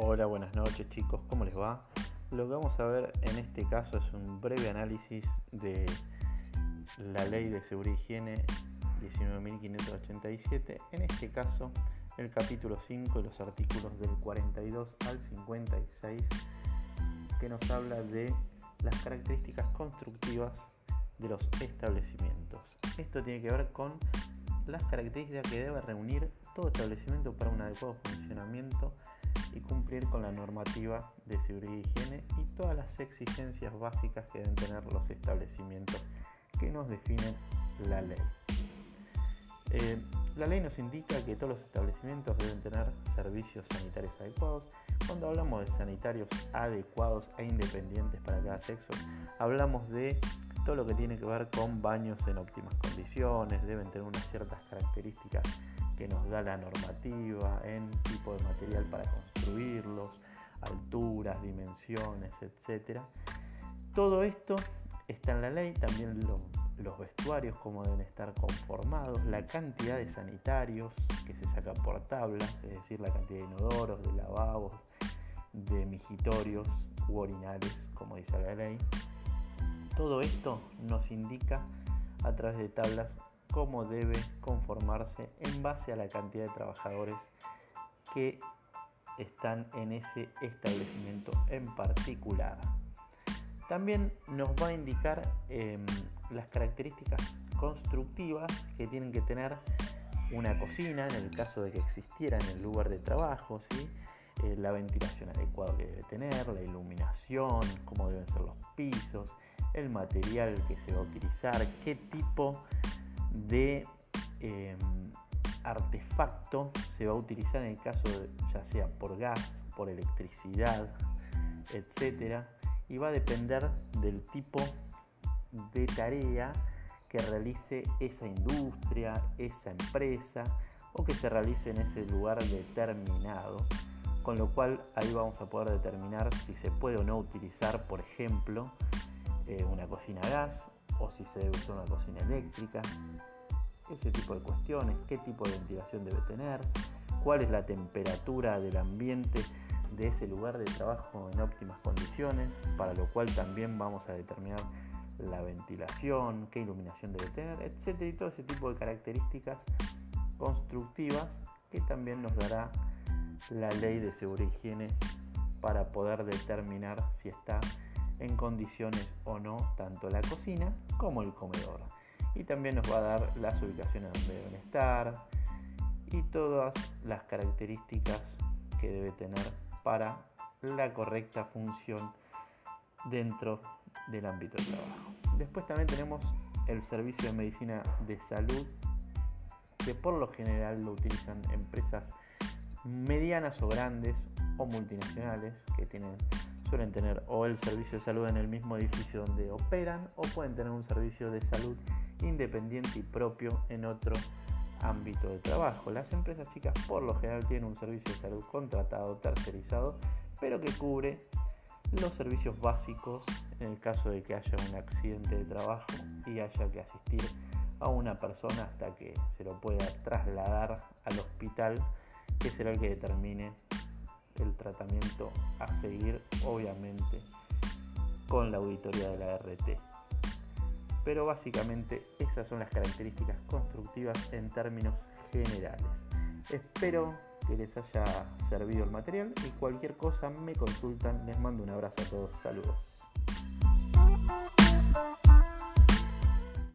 Hola, buenas noches chicos, ¿cómo les va? Lo que vamos a ver en este caso es un breve análisis de la ley de seguridad y higiene 19.587, en este caso el capítulo 5 y los artículos del 42 al 56 que nos habla de las características constructivas de los establecimientos. Esto tiene que ver con las características que debe reunir todo establecimiento para un adecuado funcionamiento y cumplir con la normativa de seguridad y higiene y todas las exigencias básicas que deben tener los establecimientos que nos definen la ley. Eh, la ley nos indica que todos los establecimientos deben tener servicios sanitarios adecuados. Cuando hablamos de sanitarios adecuados e independientes para cada sexo, hablamos de todo lo que tiene que ver con baños en óptimas condiciones, deben tener unas ciertas características da la normativa en tipo de material para construirlos, alturas, dimensiones, etc. Todo esto está en la ley, también los vestuarios, cómo deben estar conformados, la cantidad de sanitarios que se saca por tablas, es decir, la cantidad de inodoros, de lavabos, de migitorios u orinales, como dice la ley, todo esto nos indica a través de tablas cómo debe conformarse en base a la cantidad de trabajadores que están en ese establecimiento en particular. También nos va a indicar em, las características constructivas que tienen que tener una cocina en el caso de que existiera en el lugar de trabajo, ¿sí? Eh, la ventilación adecuada que debe tener, la iluminación, cómo deben ser los pisos, el material que se va a utilizar, qué tipo de em, artefacto se va a utilizar en el caso de, ya sea por gas, por electricidad, etc. Y va a depender del tipo de tarea que realice esa industria, esa empresa o que se realice en ese lugar determinado. Con lo cual ahí vamos a poder determinar si se puede o no utilizar, por ejemplo, eh, una cocina a gas o si se debe usar una cocina eléctrica, ese tipo de cuestiones, qué tipo de ventilación debe tener, cuál es la temperatura del ambiente de ese lugar de trabajo en óptimas condiciones, para lo cual también vamos a determinar la ventilación, qué iluminación debe tener, etcétera, y todo ese tipo de características constructivas que también nos dará la ley de seguridad y higiene para poder determinar si está en condiciones o no tanto la cocina como el comedor. Y también nos va a dar las ubicaciones donde deben estar y todas las características que debe tener para la correcta función dentro del ámbito de trabajo. Después también tenemos el servicio de medicina de salud, que por lo general lo utilizan empresas medianas o grandes o multinacionales que tienen suelen tener o el servicio de salud en el mismo edificio donde operan o pueden tener un servicio de salud independiente y propio en otro ámbito de trabajo. Las empresas chicas por lo general tienen un servicio de salud contratado, tercerizado, pero que cubre los servicios básicos en el caso de que haya un accidente de trabajo y haya que asistir a una persona hasta que se lo pueda trasladar al hospital, que será el que determine el tratamiento a seguir, obviamente, con la auditoría de la RT. Pero básicamente esas son las características constructivas en términos generales. Espero que les haya servido el material y cualquier cosa me consultan. Les mando un abrazo a todos. Saludos.